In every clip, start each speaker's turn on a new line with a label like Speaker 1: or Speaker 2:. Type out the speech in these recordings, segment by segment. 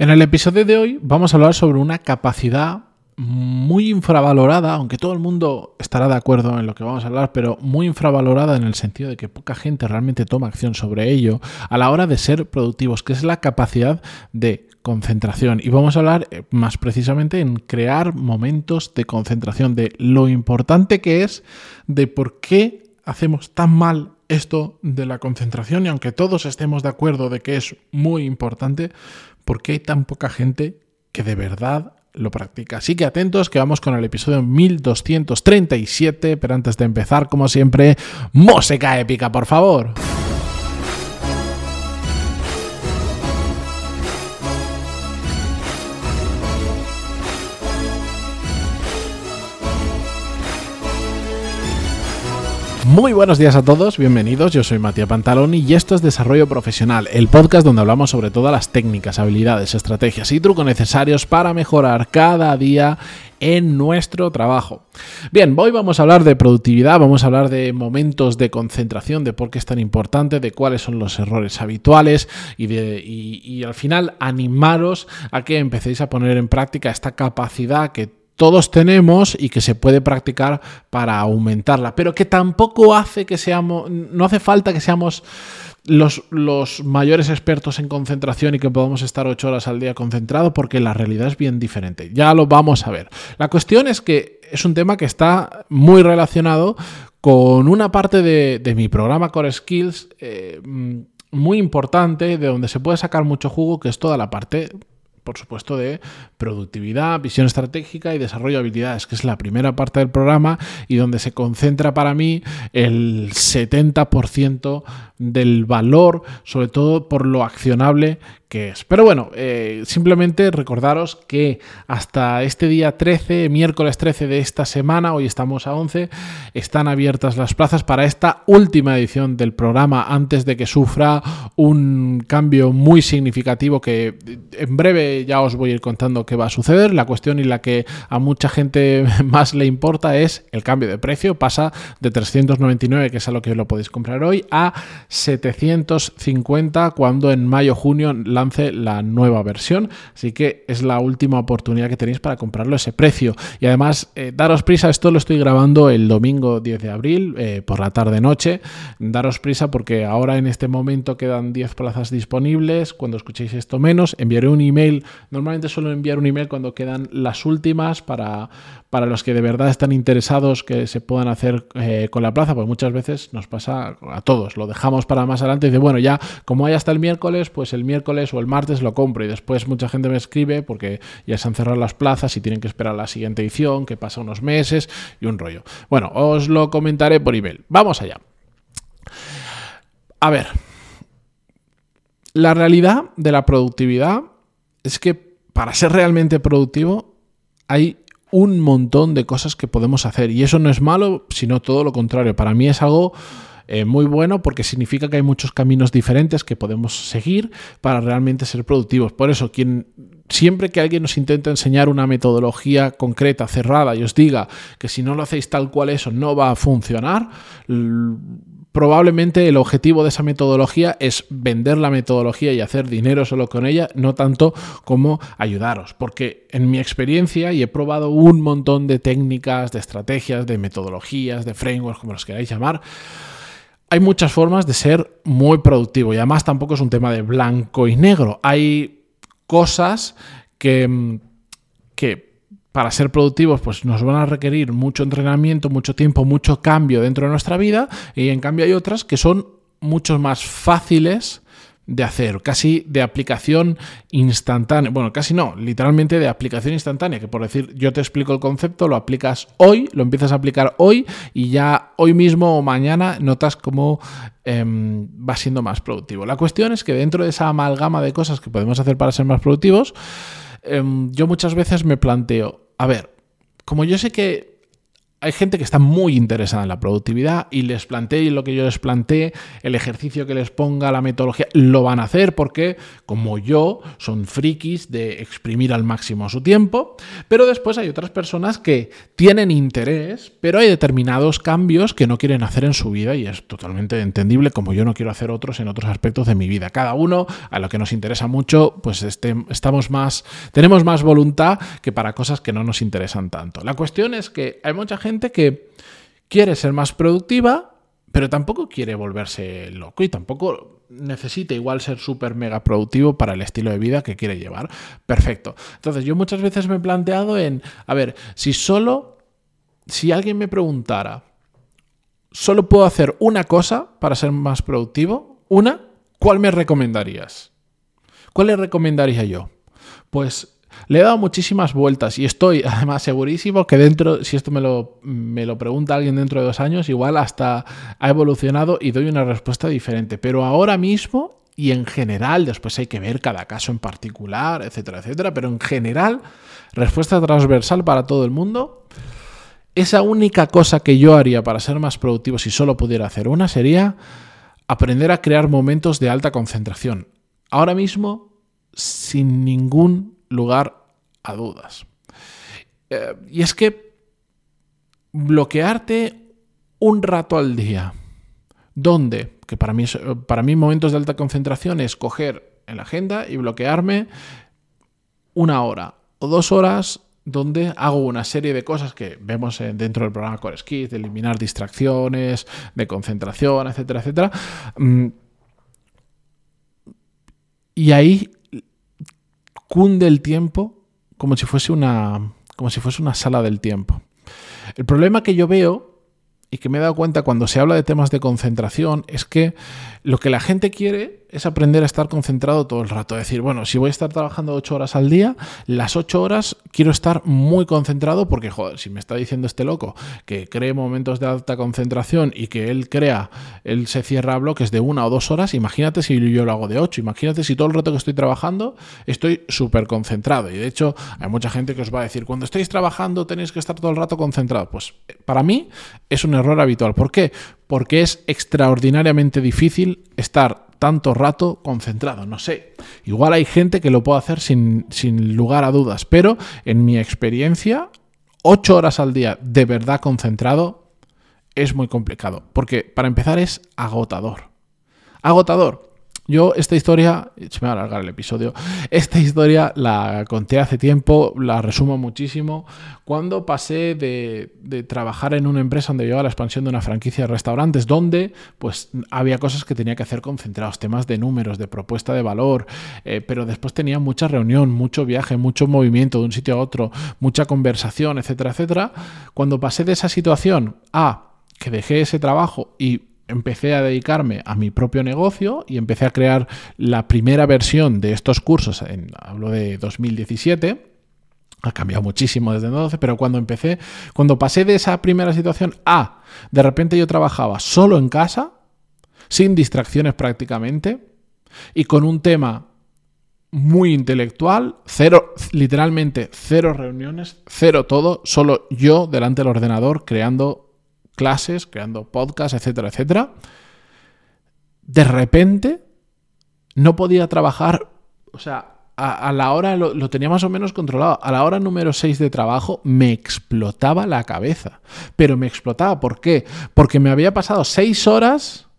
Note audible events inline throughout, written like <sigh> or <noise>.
Speaker 1: En el episodio de hoy vamos a hablar sobre una capacidad muy infravalorada, aunque todo el mundo estará de acuerdo en lo que vamos a hablar, pero muy infravalorada en el sentido de que poca gente realmente toma acción sobre ello a la hora de ser productivos, que es la capacidad de concentración. Y vamos a hablar eh, más precisamente en crear momentos de concentración, de lo importante que es, de por qué hacemos tan mal esto de la concentración y aunque todos estemos de acuerdo de que es muy importante, ¿por qué hay tan poca gente que de verdad lo practica? Así que atentos que vamos con el episodio 1237, pero antes de empezar, como siempre, música épica, por favor. Muy buenos días a todos, bienvenidos. Yo soy Matías Pantaloni y esto es Desarrollo Profesional, el podcast donde hablamos sobre todas las técnicas, habilidades, estrategias y trucos necesarios para mejorar cada día en nuestro trabajo. Bien, hoy vamos a hablar de productividad, vamos a hablar de momentos de concentración, de por qué es tan importante, de cuáles son los errores habituales y, de, y al final animaros a que empecéis a poner en práctica esta capacidad que todos tenemos y que se puede practicar para aumentarla, pero que tampoco hace que seamos, no hace falta que seamos los, mayores expertos en concentración y que podamos estar ocho horas al día concentrados, porque la realidad es bien diferente. Ya lo vamos a ver. La cuestión es que es un tema que está muy relacionado con una parte de, mi programa Core Skills eh, muy importante, de donde se puede sacar mucho jugo, que es toda la parte por supuesto, de productividad, visión estratégica y desarrollo de habilidades, que es la primera parte del programa y donde se concentra para mí el 70% del valor, sobre todo por lo accionable que es. Pero bueno, eh, simplemente recordaros que hasta este día 13, miércoles 13 de esta semana, hoy estamos a 11, están abiertas las plazas para esta última edición del programa antes de que sufra un cambio muy significativo que en breve ya os voy a ir contando qué va a suceder. La cuestión y la que a mucha gente <laughs> más le importa es el cambio de precio. Pasa de 399, que es a lo que lo podéis comprar hoy, a 750 cuando en mayo-junio la nueva versión. Así que es la última oportunidad que tenéis para comprarlo ese precio. Y además, eh, daros prisa, esto lo estoy grabando el domingo 10 de abril eh, por la tarde-noche. Daros prisa porque ahora en este momento quedan 10 plazas disponibles. Cuando escuchéis esto menos, enviaré un email. Normalmente suelo enviar un email cuando quedan las últimas para, para los que de verdad están interesados que se puedan hacer eh, con la plaza, pues muchas veces nos pasa a todos. Lo dejamos para más adelante y dice, bueno, ya como hay hasta el miércoles, pues el miércoles o el martes lo compro y después mucha gente me escribe porque ya se han cerrado las plazas y tienen que esperar la siguiente edición que pasa unos meses y un rollo. Bueno, os lo comentaré por email. Vamos allá. A ver, la realidad de la productividad es que para ser realmente productivo hay un montón de cosas que podemos hacer y eso no es malo, sino todo lo contrario. Para mí es algo eh, muy bueno porque significa que hay muchos caminos diferentes que podemos seguir para realmente ser productivos. Por eso, quien siempre que alguien nos intenta enseñar una metodología concreta, cerrada, y os diga que si no lo hacéis tal cual eso no va a funcionar, probablemente el objetivo de esa metodología es vender la metodología y hacer dinero solo con ella, no tanto como ayudaros. Porque en mi experiencia, y he probado un montón de técnicas, de estrategias, de metodologías, de frameworks, como los queráis llamar, hay muchas formas de ser muy productivo y además tampoco es un tema de blanco y negro. Hay cosas que, mm, que para ser productivos pues nos van a requerir mucho entrenamiento, mucho tiempo, mucho cambio dentro de nuestra vida y en cambio hay otras que son mucho más fáciles de hacer, casi de aplicación instantánea. Bueno, casi no, literalmente de aplicación instantánea, que por decir, yo te explico el concepto, lo aplicas hoy, lo empiezas a aplicar hoy y ya hoy mismo o mañana notas cómo em, va siendo más productivo. La cuestión es que dentro de esa amalgama de cosas que podemos hacer para ser más productivos, em, yo muchas veces me planteo, a ver, como yo sé que hay gente que está muy interesada en la productividad y les planteé lo que yo les planteé, el ejercicio que les ponga, la metodología, lo van a hacer porque, como yo, son frikis de exprimir al máximo su tiempo. Pero después hay otras personas que tienen interés, pero hay determinados cambios que no quieren hacer en su vida y es totalmente entendible, como yo no quiero hacer otros en otros aspectos de mi vida. Cada uno, a lo que nos interesa mucho, pues este, estamos más, tenemos más voluntad que para cosas que no nos interesan tanto. La cuestión es que hay mucha gente que quiere ser más productiva, pero tampoco quiere volverse loco y tampoco necesita igual ser súper mega productivo para el estilo de vida que quiere llevar. Perfecto. Entonces yo muchas veces me he planteado en, a ver, si solo, si alguien me preguntara, solo puedo hacer una cosa para ser más productivo, una, ¿cuál me recomendarías? ¿Cuál le recomendaría yo? Pues le he dado muchísimas vueltas y estoy <laughs> además segurísimo que dentro, si esto me lo, me lo pregunta alguien dentro de dos años, igual hasta ha evolucionado y doy una respuesta diferente. Pero ahora mismo y en general, después hay que ver cada caso en particular, etcétera, etcétera, pero en general, respuesta transversal para todo el mundo. Esa única cosa que yo haría para ser más productivo si solo pudiera hacer una sería aprender a crear momentos de alta concentración. Ahora mismo, sin ningún lugar a dudas. Eh, y es que bloquearte un rato al día, donde, que para mí, para mí momentos de alta concentración es coger en la agenda y bloquearme una hora o dos horas donde hago una serie de cosas que vemos dentro del programa Core Skills, de eliminar distracciones, de concentración, etcétera, etcétera. Mm, y ahí cunde el tiempo como si fuese una, como si fuese una sala del tiempo. El problema que yo veo y que me he dado cuenta cuando se habla de temas de concentración es que lo que la gente quiere es aprender a estar concentrado todo el rato. Es decir, bueno, si voy a estar trabajando ocho horas al día, las ocho horas quiero estar muy concentrado porque, joder, si me está diciendo este loco que cree momentos de alta concentración y que él crea, él se cierra bloques de una o dos horas, imagínate si yo lo hago de ocho, imagínate si todo el rato que estoy trabajando estoy súper concentrado. Y de hecho, hay mucha gente que os va a decir, cuando estáis trabajando tenéis que estar todo el rato concentrado. Pues para mí es un error habitual. ¿Por qué? Porque es extraordinariamente difícil estar tanto rato concentrado. No sé, igual hay gente que lo puede hacer sin, sin lugar a dudas, pero en mi experiencia, ocho horas al día de verdad concentrado es muy complicado, porque para empezar es agotador. Agotador. Yo esta historia, se me va a alargar el episodio, esta historia la conté hace tiempo, la resumo muchísimo, cuando pasé de, trabajar en una empresa donde llevaba la expansión de una franquicia de restaurantes, donde pues había cosas que tenía que hacer concentrados, temas de números, de propuesta de valor, eh, pero después tenía mucha reunión, mucho viaje, mucho movimiento de un sitio a otro, mucha conversación, etcétera, etcétera. Cuando pasé de esa situación a que dejé ese trabajo y empecé a dedicarme a mi propio negocio y empecé a crear la primera versión de estos cursos, en, hablo de 2017, ha cambiado muchísimo desde entonces, pero cuando empecé, cuando pasé de esa primera situación a, de repente yo trabajaba solo en casa, sin distracciones prácticamente, y con un tema muy intelectual, cero, literalmente cero reuniones, cero todo, solo yo delante del ordenador creando clases, creando podcasts, etcétera, etcétera, de repente no podía trabajar, o sea, a, la hora lo, lo, tenía más o menos controlado. A la hora número 6 de trabajo me explotaba la cabeza. Pero me explotaba, ¿por qué? Porque me había pasado 6 horas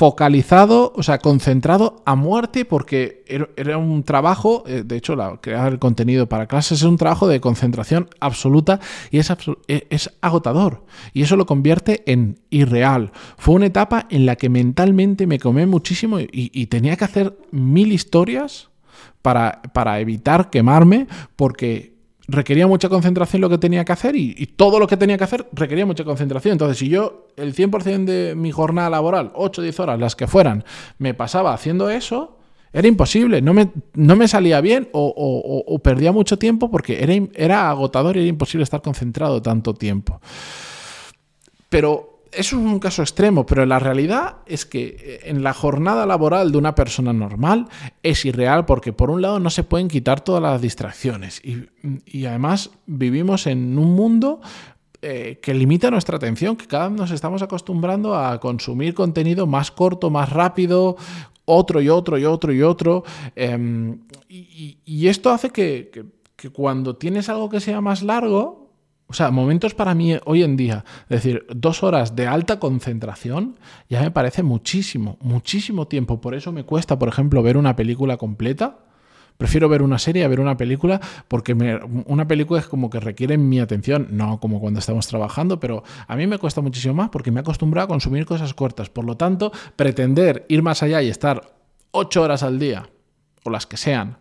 Speaker 1: focalizado, o sea, concentrado a muerte porque era un trabajo, eh, de hecho, crear el contenido para clases es un trabajo de concentración absoluta y es, e, es agotador y eso lo convierte en irreal. Fue una etapa en la que mentalmente me comé muchísimo y, y tenía que hacer mil historias para, para evitar quemarme porque requería mucha concentración lo que tenía que hacer y, todo lo que tenía que hacer requería mucha concentración. Entonces, si yo el 100% de mi jornada laboral, 8 o 10 horas, las que fueran, me pasaba haciendo eso, era imposible, no me, no me salía bien o, perdía mucho tiempo porque era, era agotador y era imposible estar concentrado tanto tiempo. Pero es un caso extremo, pero la realidad es que eh, en la jornada laboral de una persona normal es irreal porque por un lado no se pueden quitar todas las distracciones y, además vivimos en un mundo eh, que limita nuestra atención, que cada vez nos estamos acostumbrando a consumir contenido más corto, más rápido, otro y otro y otro y otro. Em, y, esto hace que, cuando tienes algo que sea más largo, o sea, momentos para mí hoy en día, es decir, dos horas de alta concentración, ya me parece muchísimo, muchísimo tiempo. Por eso me cuesta, por ejemplo, ver una película completa Prefiero ver una serie a ver una película porque una película es como que requiere mi atención, no como cuando estamos trabajando, pero a mí me cuesta muchísimo más porque me he acostumbrado a consumir cosas cortas. Por lo tanto, pretender ir más allá y estar ocho horas al día, o las que sean,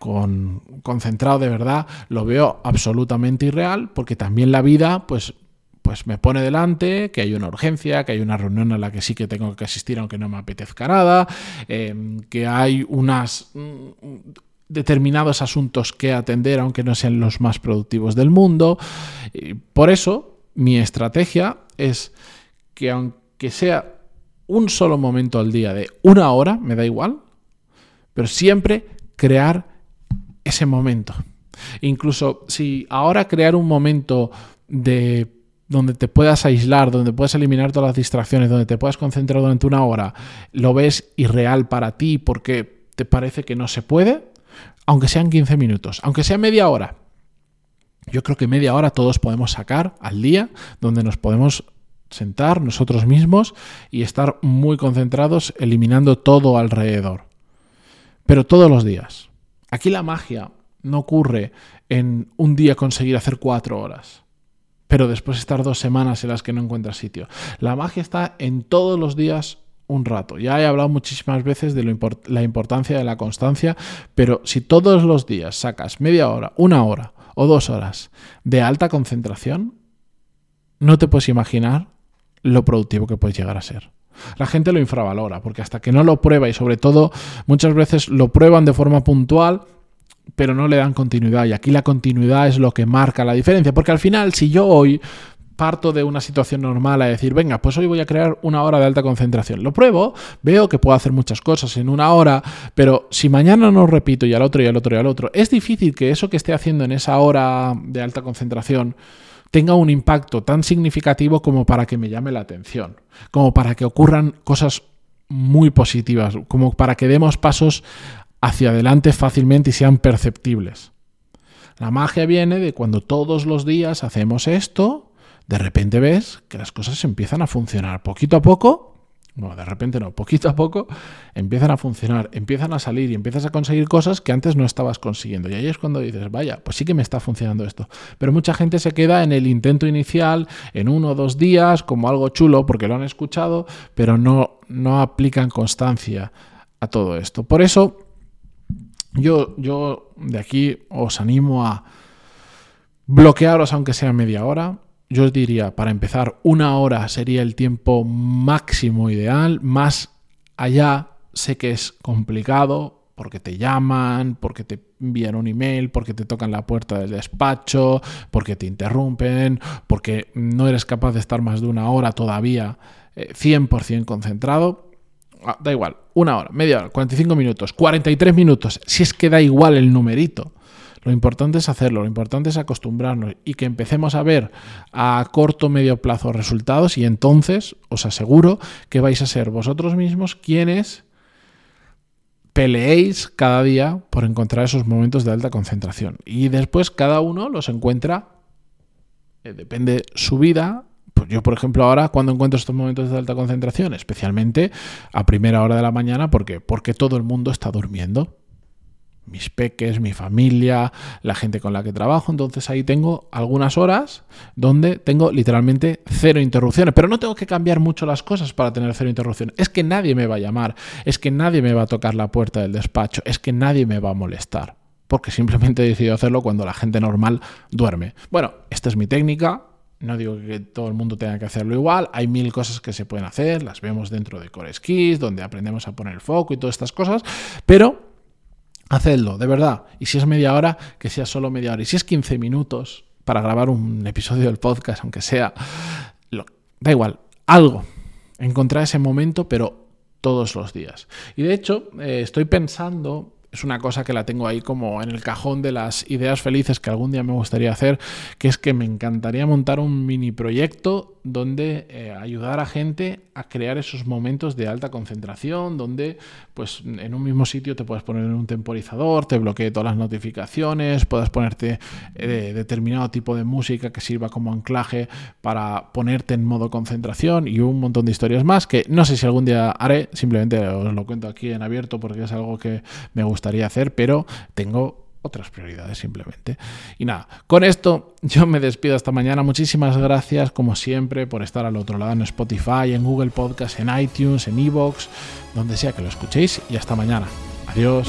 Speaker 1: con, concentrado de verdad, lo veo absolutamente irreal porque también la vida, pues pues me pone delante que hay una urgencia, que hay una reunión a la que sí que tengo que asistir aunque no me apetezca nada, eh, que hay unas determinados asuntos que atender, aunque no sean los más productivos del mundo. Por eso, mi estrategia es que aunque sea un solo momento al día de una hora, me da igual, pero siempre crear ese momento. Incluso si ahora crear un momento de donde te puedas aislar, donde puedas eliminar todas las distracciones, donde te puedas concentrar durante una hora, lo ves irreal para ti porque te parece que no se puede, aunque sean 15 minutos, aunque sea media hora. Yo creo que media hora todos podemos sacar al día donde nos podemos sentar nosotros mismos y estar muy concentrados eliminando todo alrededor. Pero todos los días. Aquí la magia no ocurre en un día conseguir hacer cuatro horas, pero después estar dos semanas en las que no encuentras sitio. La magia está en todos los días un rato. Ya he hablado muchísimas veces de la importancia de la constancia, pero si todos los días sacas media hora, una hora o dos horas de alta concentración, no te puedes imaginar lo productivo que puedes llegar a ser. La gente lo infravalora, porque hasta que no lo prueba y sobre todo muchas veces lo prueban de forma puntual, pero no le dan continuidad. Y aquí la continuidad es lo que marca la diferencia, porque al final si yo hoy parto de una situación normal a decir, venga, pues hoy voy a crear una hora de alta concentración. Lo pruebo, veo que puedo hacer muchas cosas en una hora, pero si mañana no repito y al otro y al otro y al otro, es difícil que eso que esté haciendo en esa hora de alta concentración tenga un impacto tan significativo como para que me llame la atención, como para que ocurran cosas muy positivas, como para que demos pasos hacia adelante fácilmente y sean perceptibles. La magia viene de cuando todos los días hacemos esto, de repente ves que las cosas empiezan a funcionar poquito a poco. No, de repente no, poquito a poco empiezan a funcionar, empiezan a salir y empiezas a conseguir cosas que antes no estabas consiguiendo. Y ahí es cuando dices, vaya, pues sí que me está funcionando esto. Pero mucha gente se queda en el intento inicial, en uno o dos días, como algo chulo, porque lo han escuchado, pero no, no aplican constancia a todo esto. Por eso, yo, yo de aquí os animo a bloquearos aunque sea media hora yo os diría, para empezar, una hora sería el tiempo máximo ideal. Más allá sé que es complicado porque te llaman, porque te envían un email, porque te tocan la puerta del despacho, porque te interrumpen, porque no eres capaz de estar más de una hora todavía 100% eh, concentrado. Ah, da igual, una hora, media hora, 45 minutos, 43 minutos, si es que da igual el numerito. Lo importante es hacerlo, lo importante es acostumbrarnos y que empecemos a ver a corto medio plazo resultados y entonces os aseguro que vais a ser vosotros mismos quienes peleéis cada día por encontrar esos momentos de alta concentración. Y después cada uno los encuentra, eh, depende su vida. Pues yo, por ejemplo, ahora cuando encuentro estos momentos de alta concentración, especialmente a primera hora de la mañana, porque Porque todo el mundo está durmiendo mis peques, mi familia, la gente con la que trabajo. Entonces ahí tengo algunas horas donde tengo literalmente cero interrupciones. Pero no tengo que cambiar mucho las cosas para tener cero interrupciones. Es que nadie me va a llamar, es que nadie me va a tocar la puerta del despacho, es que nadie me va a molestar. Porque simplemente he decidido hacerlo cuando la gente normal duerme. Bueno, esta es mi técnica. No digo que todo el mundo tenga que hacerlo igual, hay mil cosas que se pueden hacer, las vemos dentro de Core Skills, donde aprendemos a poner el foco y todas estas cosas, pero Hacedlo, de verdad. Y si es media hora, que sea solo media hora. Y si es 15 minutos para grabar un episodio del podcast, aunque sea, da igual, algo. Encontrar ese momento, pero todos los días. Y de hecho, eh, estoy pensando es una cosa que la tengo ahí como en el cajón de las ideas felices que algún día me gustaría hacer, que es que me encantaría montar un mini proyecto donde eh, ayudar a gente a crear esos momentos de alta concentración, donde pues en un mismo sitio te puedes poner un temporizador, te bloquee todas las notificaciones, puedas ponerte eh, determinado tipo de música que sirva como anclaje para ponerte en modo concentración y un montón de historias más que no sé si algún día haré, simplemente os lo cuento aquí en abierto porque es algo que me gustaría hacer, pero tengo otras prioridades simplemente. Y nada, con esto yo me despido hasta mañana. Muchísimas gracias, como siempre, por estar al otro lado en Spotify, en Google Podcast, en iTunes, en Evox, donde sea que lo escuchéis. Y hasta mañana. Adiós.